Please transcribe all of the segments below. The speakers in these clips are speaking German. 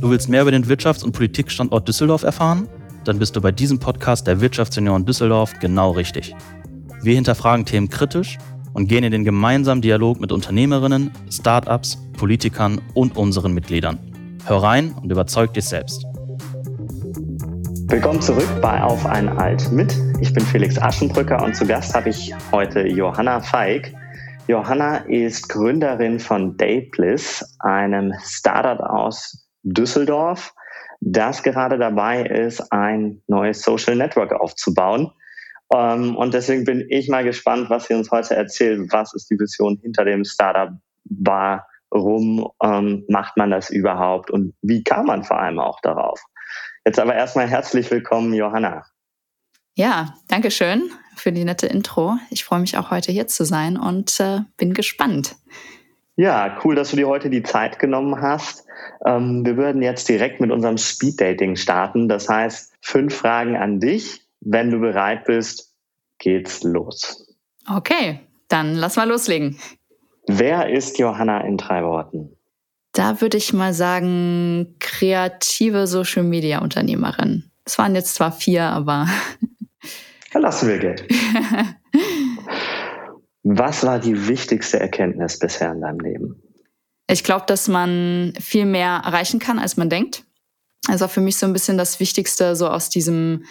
Du willst mehr über den Wirtschafts- und Politikstandort Düsseldorf erfahren? Dann bist du bei diesem Podcast der Wirtschaftsunion Düsseldorf genau richtig. Wir hinterfragen Themen kritisch und gehen in den gemeinsamen Dialog mit Unternehmerinnen, Startups, Politikern und unseren Mitgliedern. Hör rein und überzeug dich selbst. Willkommen zurück bei Auf ein Alt mit. Ich bin Felix Aschenbrücker und zu Gast habe ich heute Johanna Feig. Johanna ist Gründerin von Daybliss, einem Startup aus Düsseldorf, das gerade dabei ist, ein neues Social Network aufzubauen. Ähm, und deswegen bin ich mal gespannt, was sie uns heute erzählt. Was ist die Vision hinter dem Startup? Warum ähm, macht man das überhaupt? Und wie kam man vor allem auch darauf? Jetzt aber erstmal herzlich willkommen, Johanna. Ja, danke schön für die nette Intro. Ich freue mich auch heute hier zu sein und äh, bin gespannt. Ja, cool, dass du dir heute die Zeit genommen hast. Ähm, wir würden jetzt direkt mit unserem Speed Dating starten. Das heißt, fünf Fragen an dich. Wenn du bereit bist, geht's los. Okay, dann lass mal loslegen. Wer ist Johanna in drei Worten? Da würde ich mal sagen, kreative Social Media Unternehmerin. Es waren jetzt zwar vier, aber. Dann lassen wir Geld. Was war die wichtigste Erkenntnis bisher in deinem Leben? Ich glaube, dass man viel mehr erreichen kann, als man denkt. Also für mich so ein bisschen das Wichtigste, so aus diesem,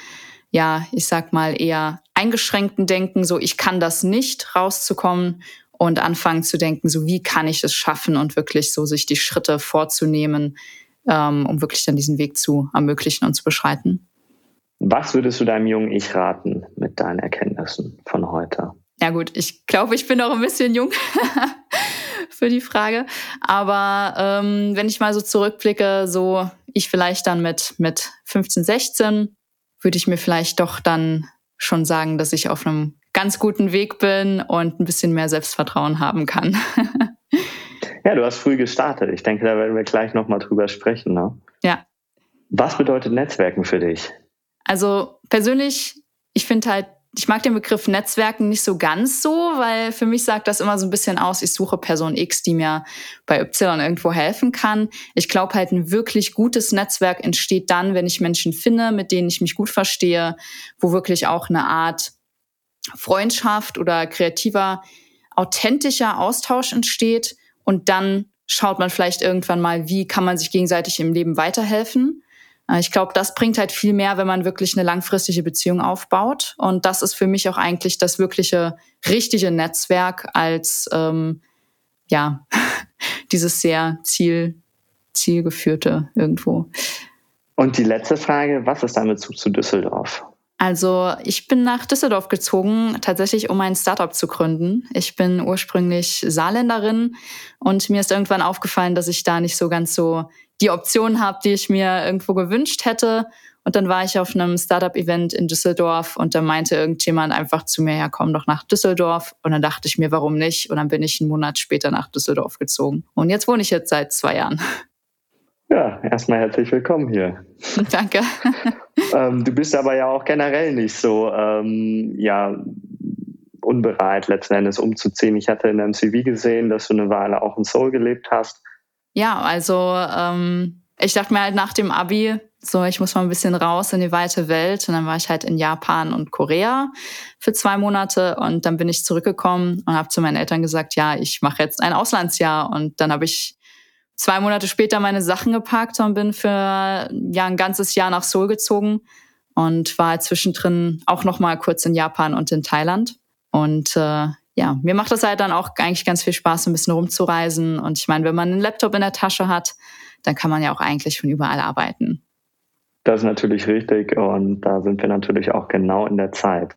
ja, ich sag mal, eher eingeschränkten Denken, so ich kann das nicht, rauszukommen und anfangen zu denken, so wie kann ich es schaffen und wirklich so sich die Schritte vorzunehmen, ähm, um wirklich dann diesen Weg zu ermöglichen und zu beschreiten. Was würdest du deinem jungen Ich raten mit deinen Erkenntnissen von heute? Ja gut, ich glaube, ich bin noch ein bisschen jung für die Frage. Aber ähm, wenn ich mal so zurückblicke, so ich vielleicht dann mit, mit 15, 16, würde ich mir vielleicht doch dann schon sagen, dass ich auf einem ganz guten Weg bin und ein bisschen mehr Selbstvertrauen haben kann. ja, du hast früh gestartet. Ich denke, da werden wir gleich nochmal drüber sprechen. Ne? Ja. Was bedeutet Netzwerken für dich? Also persönlich, ich finde halt ich mag den Begriff Netzwerken nicht so ganz so, weil für mich sagt das immer so ein bisschen aus, ich suche Person X, die mir bei Y irgendwo helfen kann. Ich glaube halt, ein wirklich gutes Netzwerk entsteht dann, wenn ich Menschen finde, mit denen ich mich gut verstehe, wo wirklich auch eine Art Freundschaft oder kreativer, authentischer Austausch entsteht. Und dann schaut man vielleicht irgendwann mal, wie kann man sich gegenseitig im Leben weiterhelfen. Äh, ich glaube, das bringt halt viel mehr, wenn man wirklich eine langfristige Beziehung aufbaut. Und das ist für mich auch eigentlich das wirkliche richtige Netzwerk als ähm, ja dieses sehr ziel zielgeführte irgendwo. Und die letzte Frage: Was ist dein Bezug zu Düsseldorf? Also ich bin nach Düsseldorf gezogen, tatsächlich um ein Startup zu gründen. Ich bin ursprünglich Saarländerin und mir ist irgendwann aufgefallen, dass ich da nicht so ganz so die Option habe, die ich mir irgendwo gewünscht hätte. Und dann war ich auf einem Startup-Event in Düsseldorf und da meinte irgendjemand einfach zu mir, ja, komm doch nach Düsseldorf. Und dann dachte ich mir, warum nicht? Und dann bin ich einen Monat später nach Düsseldorf gezogen. Und jetzt wohne ich jetzt seit zwei Jahren. Ja, erstmal herzlich willkommen hier. Danke. ähm, du bist aber ja auch generell nicht so, ähm, ja, unbereit letzten Endes umzuziehen. Ich hatte in deinem CV gesehen, dass du eine Weile auch in Seoul gelebt hast. Ja, also ähm, ich dachte mir halt nach dem Abi, so ich muss mal ein bisschen raus in die weite Welt. Und dann war ich halt in Japan und Korea für zwei Monate und dann bin ich zurückgekommen und habe zu meinen Eltern gesagt, ja, ich mache jetzt ein Auslandsjahr. Und dann habe ich zwei Monate später meine Sachen gepackt und bin für ja ein ganzes Jahr nach Seoul gezogen und war zwischendrin auch noch mal kurz in Japan und in Thailand. Und äh, ja, mir macht das halt dann auch eigentlich ganz viel Spaß, ein bisschen rumzureisen. Und ich meine, wenn man einen Laptop in der Tasche hat, dann kann man ja auch eigentlich von überall arbeiten. Das ist natürlich richtig und da sind wir natürlich auch genau in der Zeit.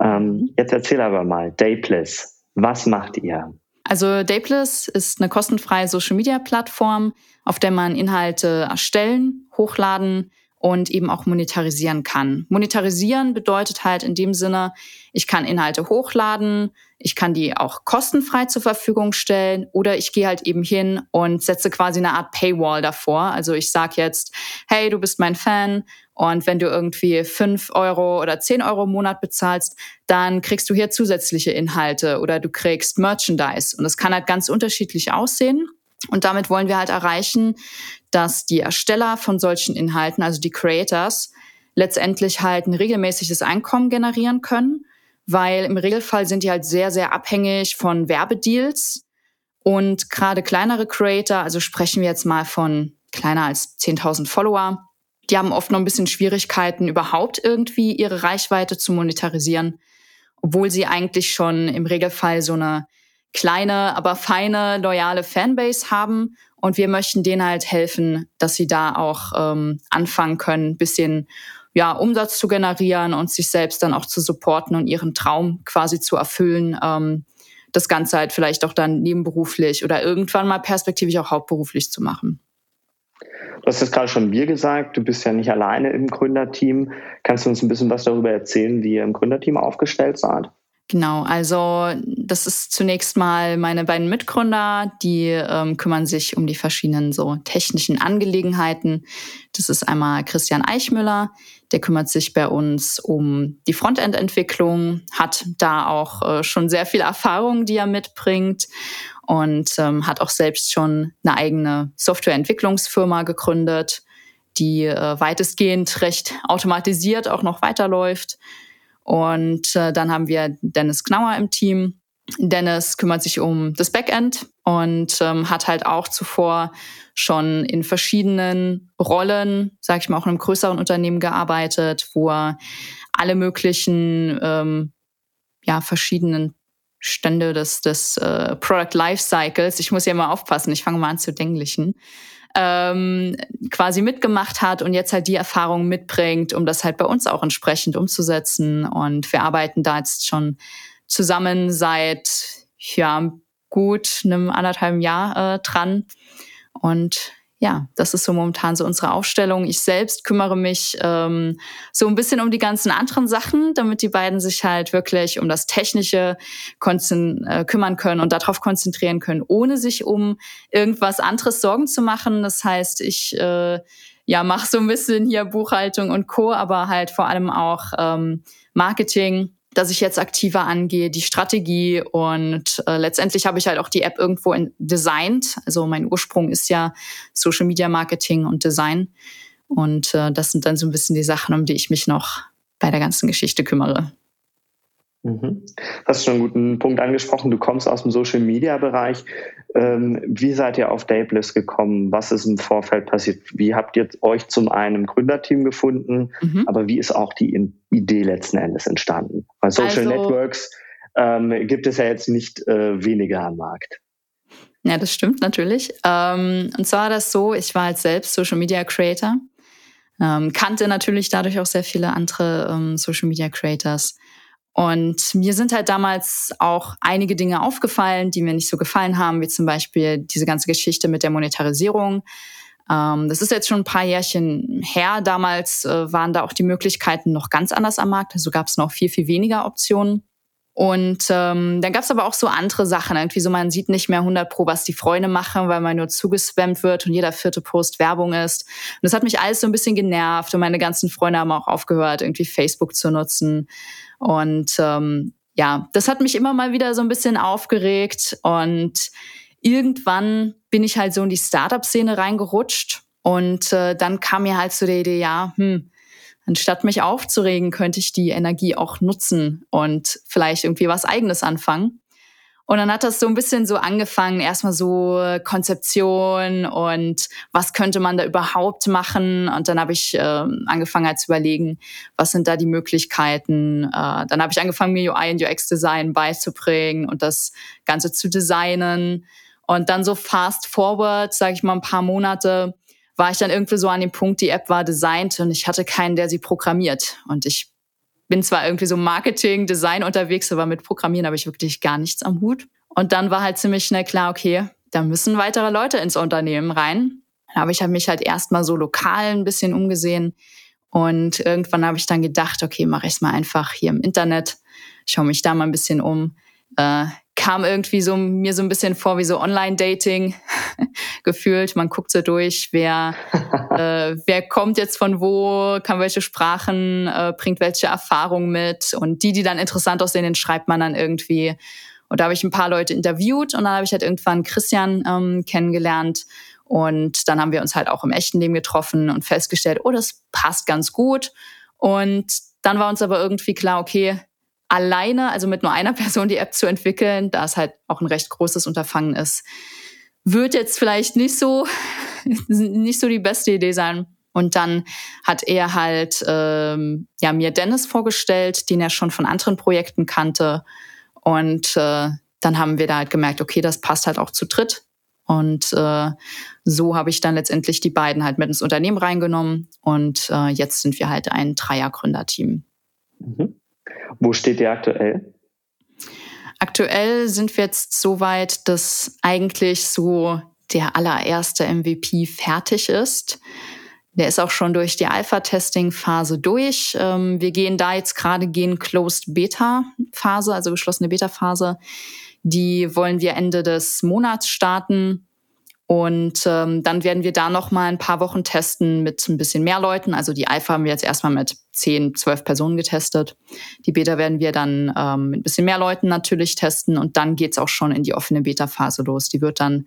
Ähm, mhm. jetzt erzähl aber mal, Daypliss, was macht ihr? Also Daypliss ist eine kostenfreie Social-Media-Plattform, auf der man Inhalte erstellen, hochladen, und eben auch monetarisieren kann. Monetarisieren bedeutet halt in dem Sinne, ich kann Inhalte hochladen, ich kann die auch kostenfrei zur Verfügung stellen oder ich gehe halt eben hin und setze quasi eine Art Paywall davor. Also ich sage jetzt, hey, du bist mein Fan und wenn du irgendwie fünf Euro oder zehn Euro im Monat bezahlst, dann kriegst du hier zusätzliche Inhalte oder du kriegst Merchandise. Und das kann halt ganz unterschiedlich aussehen. Und damit wollen wir halt erreichen, dass die Ersteller von solchen Inhalten, also die Creators, letztendlich halt ein regelmäßiges Einkommen generieren können, weil im Regelfall sind die halt sehr, sehr abhängig von Werbedeals. Und gerade kleinere Creator, also sprechen wir jetzt mal von kleiner als 10.000 Follower, die haben oft noch ein bisschen Schwierigkeiten, überhaupt irgendwie ihre Reichweite zu monetarisieren, obwohl sie eigentlich schon im Regelfall so eine kleine, aber feine, loyale Fanbase haben. Und wir möchten denen halt helfen, dass sie da auch ähm, anfangen können, bisschen ja, Umsatz zu generieren und sich selbst dann auch zu supporten und ihren Traum quasi zu erfüllen. Ähm, das Ganze halt vielleicht auch dann nebenberuflich oder irgendwann mal perspektivisch auch hauptberuflich zu machen. Du hast jetzt gerade schon Bier gesagt, du bist ja nicht alleine im Gründerteam. Kannst du uns ein bisschen was darüber erzählen, wie ihr im Gründerteam aufgestellt seid? Genau, also das ist zunächst mal meine beiden Mitgründer, die ähm, kümmern sich um die verschiedenen so technischen Angelegenheiten. Das ist einmal Christian Eichmüller, der kümmert sich bei uns um die Frontend-Entwicklung, hat da auch äh, schon sehr viel Erfahrung, die er mitbringt und ähm, hat auch selbst schon eine eigene Softwareentwicklungsfirma gegründet, die äh, weitestgehend recht automatisiert auch noch weiterläuft. Und äh, dann haben wir Dennis Knauer im Team. Dennis kümmert sich um das Backend und ähm, hat halt auch zuvor schon in verschiedenen Rollen, sage ich mal, auch in einem größeren Unternehmen gearbeitet, wo er alle möglichen ähm, ja, verschiedenen Stände des, des äh, Product Lifecycles, ich muss ja mal aufpassen, ich fange mal an zu denglichen, ähm, quasi mitgemacht hat und jetzt halt die Erfahrung mitbringt, um das halt bei uns auch entsprechend umzusetzen. Und wir arbeiten da jetzt schon zusammen seit ja gut einem anderthalben Jahr äh, dran. Und ja, das ist so momentan so unsere Aufstellung. Ich selbst kümmere mich ähm, so ein bisschen um die ganzen anderen Sachen, damit die beiden sich halt wirklich um das Technische äh, kümmern können und darauf konzentrieren können, ohne sich um irgendwas anderes Sorgen zu machen. Das heißt, ich äh, ja mache so ein bisschen hier Buchhaltung und Co, aber halt vor allem auch ähm, Marketing dass ich jetzt aktiver angehe, die Strategie und äh, letztendlich habe ich halt auch die App irgendwo in, designt. Also mein Ursprung ist ja Social Media Marketing und Design und äh, das sind dann so ein bisschen die Sachen, um die ich mich noch bei der ganzen Geschichte kümmere. Mhm. Hast schon einen guten Punkt angesprochen. Du kommst aus dem Social Media Bereich. Ähm, wie seid ihr auf Dabless gekommen? Was ist im Vorfeld passiert? Wie habt ihr euch zum einen Gründerteam gefunden? Mhm. Aber wie ist auch die Idee letzten Endes entstanden? Weil Social also, Networks ähm, gibt es ja jetzt nicht äh, weniger am Markt. Ja, das stimmt natürlich. Ähm, und zwar war das so, ich war halt selbst Social Media Creator, ähm, kannte natürlich dadurch auch sehr viele andere ähm, Social Media Creators und mir sind halt damals auch einige Dinge aufgefallen, die mir nicht so gefallen haben, wie zum Beispiel diese ganze Geschichte mit der Monetarisierung. Ähm, das ist jetzt schon ein paar Jährchen her. Damals äh, waren da auch die Möglichkeiten noch ganz anders am Markt. Also gab es noch viel, viel weniger Optionen. Und ähm, dann gab es aber auch so andere Sachen. Irgendwie so, man sieht nicht mehr 100 pro, was die Freunde machen, weil man nur zugespammt wird und jeder vierte Post Werbung ist. Und das hat mich alles so ein bisschen genervt und meine ganzen Freunde haben auch aufgehört, irgendwie Facebook zu nutzen. Und ähm, ja, das hat mich immer mal wieder so ein bisschen aufgeregt. Und irgendwann bin ich halt so in die Startup-Szene reingerutscht. Und äh, dann kam mir halt so die Idee, ja, hm, anstatt mich aufzuregen, könnte ich die Energie auch nutzen und vielleicht irgendwie was eigenes anfangen. Und dann hat das so ein bisschen so angefangen, erstmal so Konzeption und was könnte man da überhaupt machen. Und dann habe ich äh, angefangen halt zu überlegen, was sind da die Möglichkeiten. Äh, dann habe ich angefangen, mir UI und UX-Design beizubringen und das Ganze zu designen. Und dann so fast forward, sage ich mal, ein paar Monate, war ich dann irgendwie so an dem Punkt, die App war designt und ich hatte keinen, der sie programmiert. Und ich bin zwar irgendwie so Marketing, Design unterwegs, aber mit Programmieren habe ich wirklich gar nichts am Hut. Und dann war halt ziemlich schnell klar, okay, da müssen weitere Leute ins Unternehmen rein. Aber ich habe mich halt erstmal so lokal ein bisschen umgesehen. Und irgendwann habe ich dann gedacht, okay, mache ich es mal einfach hier im Internet, schaue mich da mal ein bisschen um. Äh, kam irgendwie so mir so ein bisschen vor wie so Online-Dating gefühlt. Man guckt so durch, wer, äh, wer kommt jetzt von wo, kann welche Sprachen, äh, bringt welche Erfahrungen mit. Und die, die dann interessant aussehen, den schreibt man dann irgendwie. Und da habe ich ein paar Leute interviewt und dann habe ich halt irgendwann Christian ähm, kennengelernt. Und dann haben wir uns halt auch im echten Leben getroffen und festgestellt, oh, das passt ganz gut. Und dann war uns aber irgendwie klar, okay, alleine, also mit nur einer Person die App zu entwickeln, da es halt auch ein recht großes Unterfangen ist, wird jetzt vielleicht nicht so, nicht so die beste Idee sein. Und dann hat er halt ähm, ja mir Dennis vorgestellt, den er schon von anderen Projekten kannte. Und äh, dann haben wir da halt gemerkt, okay, das passt halt auch zu dritt. Und äh, so habe ich dann letztendlich die beiden halt mit ins Unternehmen reingenommen. Und äh, jetzt sind wir halt ein Dreier-Gründerteam. Mhm. Wo steht ihr aktuell? Aktuell sind wir jetzt so weit, dass eigentlich so der allererste MVP fertig ist. Der ist auch schon durch die Alpha-Testing-Phase durch. Ähm, wir gehen da jetzt gerade gehen Closed Beta-Phase, also geschlossene Beta-Phase. Die wollen wir Ende des Monats starten. Und ähm, dann werden wir da noch mal ein paar Wochen testen mit ein bisschen mehr Leuten. Also die Alpha haben wir jetzt erstmal mit 10, 12 Personen getestet. Die Beta werden wir dann ähm, mit ein bisschen mehr Leuten natürlich testen. Und dann geht's auch schon in die offene Beta-Phase los. Die wird dann,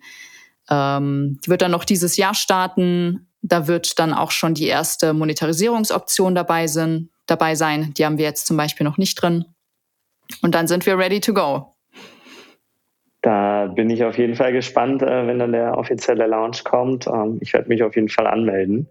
ähm, die wird dann noch dieses Jahr starten. Da wird dann auch schon die erste Monetarisierungsoption dabei, sind, dabei sein. Die haben wir jetzt zum Beispiel noch nicht drin. Und dann sind wir ready to go. Da bin ich auf jeden Fall gespannt, äh, wenn dann der offizielle Launch kommt. Ähm, ich werde mich auf jeden Fall anmelden.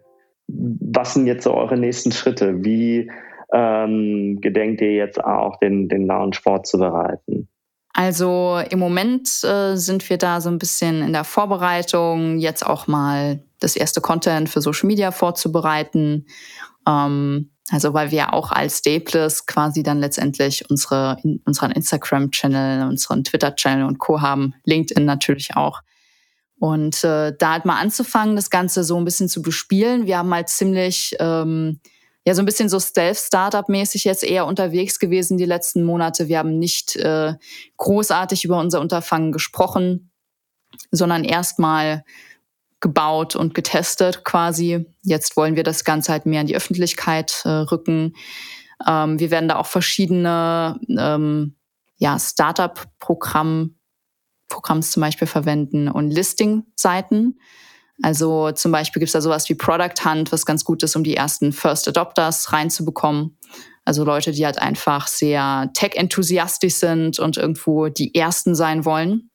Was sind jetzt so eure nächsten Schritte? Wie ähm, gedenkt ihr jetzt auch, den, den Launch vorzubereiten? Also im Moment äh, sind wir da so ein bisschen in der Vorbereitung, jetzt auch mal das erste Content für Social Media vorzubereiten. Ähm, also weil wir auch als Staples quasi dann letztendlich unsere, unseren Instagram-Channel, unseren Twitter-Channel und Co. haben, LinkedIn natürlich auch. Und äh, da halt mal anzufangen, das Ganze so ein bisschen zu bespielen. Wir haben halt ziemlich ähm, ja so ein bisschen so Stealth-Startup-mäßig jetzt eher unterwegs gewesen die letzten Monate. Wir haben nicht äh, großartig über unser Unterfangen gesprochen, sondern erstmal gebaut und getestet quasi. Jetzt wollen wir das Ganze halt mehr in die Öffentlichkeit äh, rücken. Ähm, wir werden da auch verschiedene ähm, ja, Startup-Programm Programms zum Beispiel verwenden und Listing-Seiten. Also zum Beispiel gibt es da sowas wie Product Hunt, was ganz gut ist, um die ersten First Adopters reinzubekommen. Also Leute, die halt einfach sehr tech-enthusiastisch sind und irgendwo die Ersten sein wollen,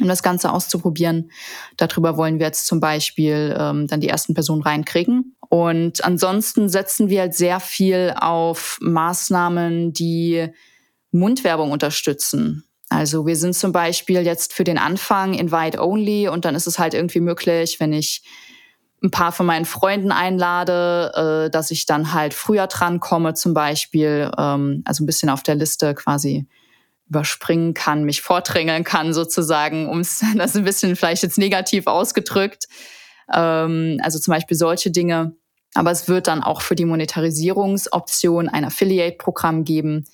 um das Ganze auszuprobieren. Darüber wollen wir jetzt zum Beispiel ähm, dann die ersten Personen reinkriegen. Und ansonsten setzen wir halt sehr viel auf Maßnahmen, die Mundwerbung unterstützen. Also wir sind zum Beispiel jetzt für den Anfang Invite Only und dann ist es halt irgendwie möglich, wenn ich ein paar von meinen Freunden einlade, äh, dass ich dann halt früher dran komme zum Beispiel, ähm, also ein bisschen auf der Liste quasi überspringen kann, mich vordrängeln kann sozusagen, um das ein bisschen vielleicht jetzt negativ ausgedrückt. Ähm, also zum Beispiel solche Dinge. Aber es wird dann auch für die Monetarisierungsoption ein Affiliate-Programm geben.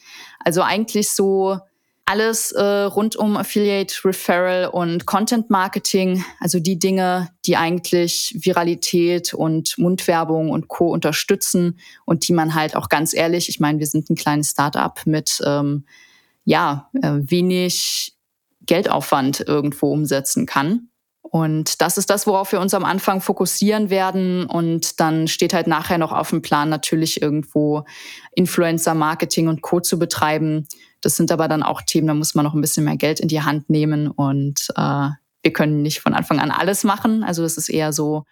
Also eigentlich so alles äh, rund um Affiliate Referral und Content Marketing, also die Dinge, die eigentlich Viralität und Mundwerbung und Co unterstützen und die man halt auch ganz ehrlich, ich meine, wir sind ein kleines Startup mit ähm, ja äh, wenig Geldaufwand irgendwo umsetzen kann. Und das ist das, worauf wir uns am Anfang fokussieren werden. Und dann steht halt nachher noch auf dem Plan, natürlich irgendwo Influencer-Marketing und Co. zu betreiben. Das sind aber dann auch Themen, da muss man noch ein bisschen mehr Geld in die Hand nehmen. Und äh, wir können nicht von Anfang an alles machen. Also das ist eher so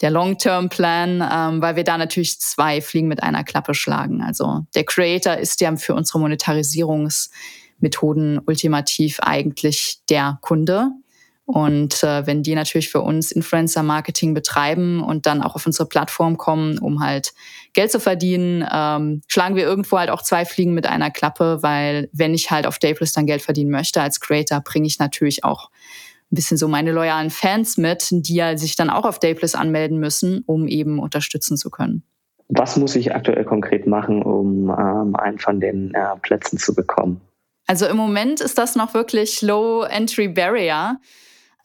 der Long-Term-Plan, ähm, weil wir da natürlich zwei Fliegen mit einer Klappe schlagen. Also der Creator ist ja für unsere Monetarisierungsmethoden ultimativ eigentlich der Kunde. Und äh, wenn die natürlich für uns Influencer-Marketing betreiben und dann auch auf unsere Plattform kommen, um halt Geld zu verdienen, ähm, schlagen wir irgendwo halt auch zwei Fliegen mit einer Klappe, weil wenn ich halt auf Dayplus dann Geld verdienen möchte als Creator, bringe ich natürlich auch ein bisschen so meine loyalen Fans mit, die ja sich dann auch auf Dayplus anmelden müssen, um eben unterstützen zu können. Was muss ich aktuell konkret machen, um ähm, einen von den äh, Plätzen zu bekommen? Also im Moment ist das noch wirklich Low Entry Barrier.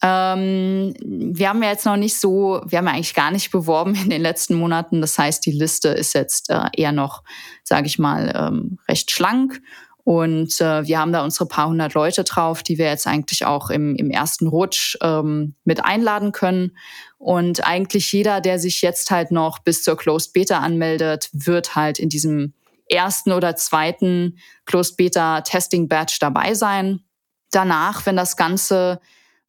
Ähm, wir haben ja jetzt noch nicht so, wir haben ja eigentlich gar nicht beworben in den letzten Monaten. Das heißt, die Liste ist jetzt äh, eher noch, sage ich mal, ähm, recht schlank. Und äh, wir haben da unsere paar hundert Leute drauf, die wir jetzt eigentlich auch im, im ersten Rutsch ähm, mit einladen können. Und eigentlich jeder, der sich jetzt halt noch bis zur Closed Beta anmeldet, wird halt in diesem ersten oder zweiten Closed Beta Testing Batch dabei sein. Danach, wenn das Ganze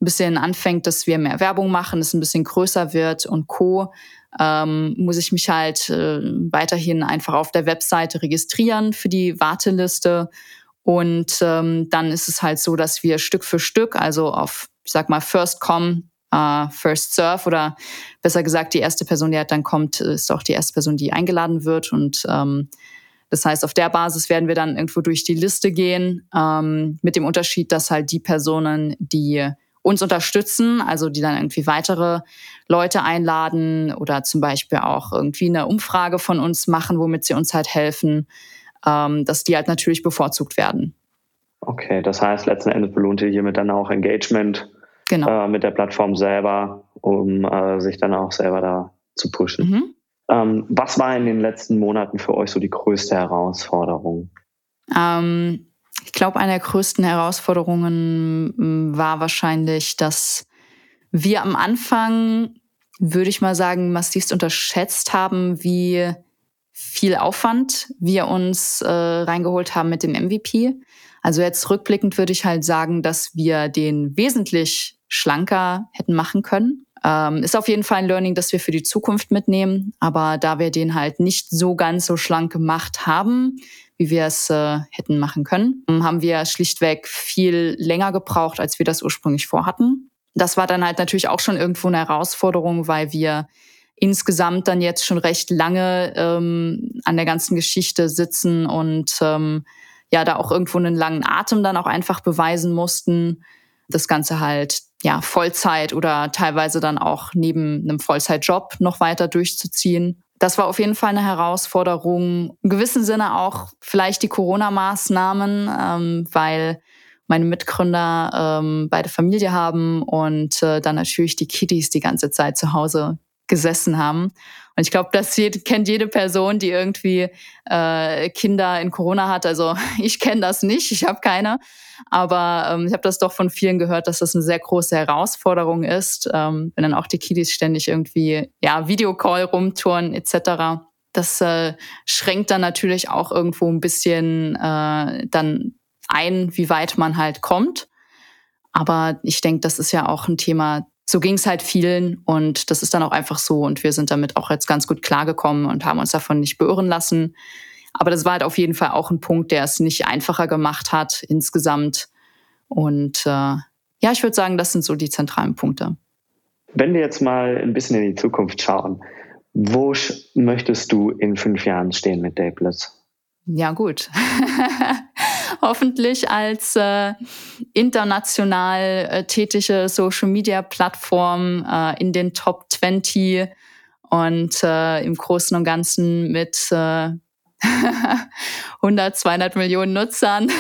ein bisschen anfängt, dass wir mehr Werbung machen, es ein bisschen größer wird und Co., ähm, muss ich mich halt äh, weiterhin einfach auf der Webseite registrieren für die Warteliste. Und ähm, dann ist es halt so, dass wir Stück für Stück, also auf, ich sag mal, First Come, uh, First Serve oder besser gesagt, die erste Person, die halt dann kommt, ist auch die erste Person, die eingeladen wird. Und ähm, das heißt, auf der Basis werden wir dann irgendwo durch die Liste gehen, ähm, mit dem Unterschied, dass halt die Personen, die uns unterstützen, also die dann irgendwie weitere Leute einladen oder zum Beispiel auch irgendwie eine Umfrage von uns machen, womit sie uns halt helfen, ähm, dass die halt natürlich bevorzugt werden. Okay, das heißt, letzten Endes belohnt ihr hiermit dann auch Engagement genau. äh, mit der Plattform selber, um äh, sich dann auch selber da zu pushen. Mhm. Ähm, was war in den letzten Monaten für euch so die größte Herausforderung? Ähm, ich glaube, eine der größten Herausforderungen war wahrscheinlich, dass wir am Anfang, würde ich mal sagen, massivst unterschätzt haben, wie viel Aufwand wir uns äh, reingeholt haben mit dem MVP. Also jetzt rückblickend würde ich halt sagen, dass wir den wesentlich schlanker hätten machen können. Ähm, ist auf jeden Fall ein Learning, das wir für die Zukunft mitnehmen. Aber da wir den halt nicht so ganz so schlank gemacht haben, wie wir es äh, hätten machen können, haben wir schlichtweg viel länger gebraucht, als wir das ursprünglich vorhatten. Das war dann halt natürlich auch schon irgendwo eine Herausforderung, weil wir insgesamt dann jetzt schon recht lange ähm, an der ganzen Geschichte sitzen und ähm, ja, da auch irgendwo einen langen Atem dann auch einfach beweisen mussten. Das Ganze halt ja Vollzeit oder teilweise dann auch neben einem Vollzeitjob noch weiter durchzuziehen das war auf jeden Fall eine Herausforderung. Im gewissen Sinne auch vielleicht die Corona-Maßnahmen, ähm, weil meine Mitgründer ähm, beide Familie haben und äh, dann natürlich die Kiddies die ganze Zeit zu Hause gesessen haben. Und ich glaube, das kennt jede Person, die irgendwie äh, Kinder in Corona hat. Also ich kenne das nicht, ich habe keine. Aber ähm, ich habe das doch von vielen gehört, dass das eine sehr große Herausforderung ist, ähm, wenn dann auch die Kiddies ständig irgendwie ja Videocall rumtouren etc. Das äh, schränkt dann natürlich auch irgendwo ein bisschen äh, dann ein, wie weit man halt kommt. Aber ich denke, das ist ja auch ein Thema, so ging es halt vielen und das ist dann auch einfach so und wir sind damit auch jetzt ganz gut klargekommen und haben uns davon nicht beirren lassen. Aber das war halt auf jeden Fall auch ein Punkt, der es nicht einfacher gemacht hat insgesamt. Und äh, ja, ich würde sagen, das sind so die zentralen Punkte. Wenn wir jetzt mal ein bisschen in die Zukunft schauen, wo möchtest du in fünf Jahren stehen mit Dapeless? Ja, gut. hoffentlich als äh, international äh, tätige Social-Media-Plattform äh, in den Top 20 und äh, im Großen und Ganzen mit äh, 100, 200 Millionen Nutzern,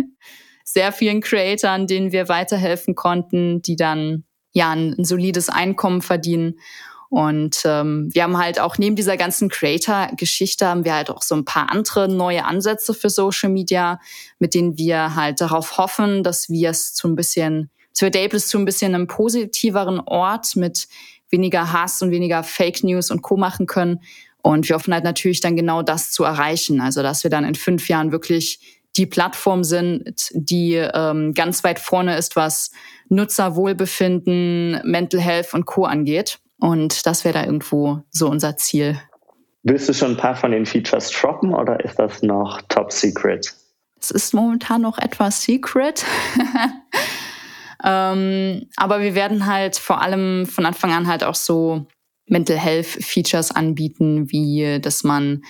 sehr vielen Creatoren, denen wir weiterhelfen konnten, die dann ja ein, ein solides Einkommen verdienen und ähm, wir haben halt auch neben dieser ganzen Creator-Geschichte haben wir halt auch so ein paar andere neue Ansätze für Social Media, mit denen wir halt darauf hoffen, dass wir es zu ein bisschen, dass wir Dables zu ein bisschen einem positiveren Ort mit weniger Hass und weniger Fake News und Co. machen können. Und wir hoffen halt natürlich dann genau das zu erreichen. Also dass wir dann in fünf Jahren wirklich die Plattform sind, die ähm, ganz weit vorne ist, was Nutzerwohlbefinden, Mental Health und Co. angeht. Und das wäre da irgendwo so unser Ziel. Willst du schon ein paar von den Features droppen oder ist das noch top secret? Es ist momentan noch etwas secret. ähm, aber wir werden halt vor allem von Anfang an halt auch so Mental Health Features anbieten, wie dass man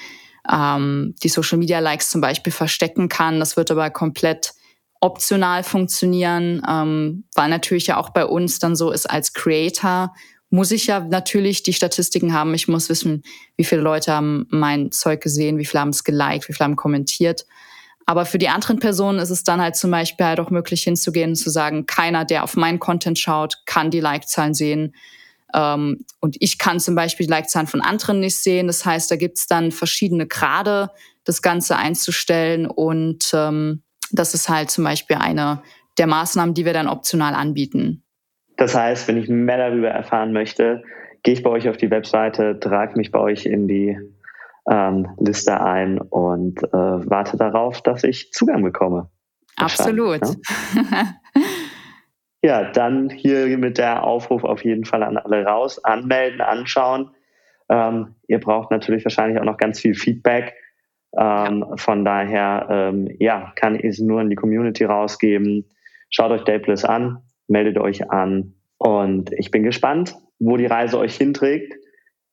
ähm, die Social Media Likes zum Beispiel verstecken kann. Das wird aber komplett optional funktionieren, ähm, weil natürlich ja auch bei uns dann so ist als Creator muss ich ja natürlich die Statistiken haben. Ich muss wissen, wie viele Leute haben mein Zeug gesehen, wie viele haben es geliked, wie viele haben kommentiert. Aber für die anderen Personen ist es dann halt zum Beispiel halt auch möglich hinzugehen und zu sagen, keiner, der auf meinen Content schaut, kann die Like-Zahlen sehen. Ähm, und ich kann zum Beispiel die Like-Zahlen von anderen nicht sehen. Das heißt, da gibt es dann verschiedene Grade, das Ganze einzustellen. Und ähm, das ist halt zum Beispiel eine der Maßnahmen, die wir dann optional anbieten. Das heißt, wenn ich mehr darüber erfahren möchte, gehe ich bei euch auf die Webseite, trage mich bei euch in die ähm, Liste ein und äh, warte darauf, dass ich Zugang bekomme. Absolut. Ne? ja, dann hier mit der Aufruf auf jeden Fall an alle raus, anmelden, anschauen. Ähm, ihr braucht natürlich wahrscheinlich auch noch ganz viel Feedback. Ähm, ja. Von daher, ähm, ja, kann ich es nur in die Community rausgeben. Schaut euch Dayplus an, meldet euch an und ich bin gespannt, wo die Reise euch hinträgt.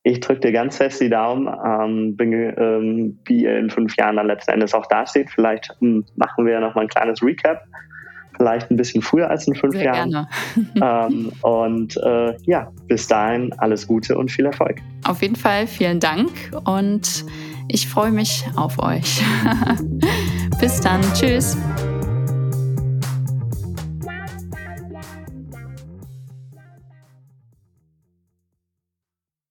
Ich drücke dir ganz fest die Daumen, ähm, bin, ähm, wie ihr in fünf Jahren dann letzten Endes auch dasteht. Vielleicht ähm, machen wir noch mal ein kleines Recap, vielleicht ein bisschen früher als in fünf Sehr Jahren. ähm, und äh, ja, bis dahin alles Gute und viel Erfolg. Auf jeden Fall vielen Dank und ich freue mich auf euch. bis dann, tschüss.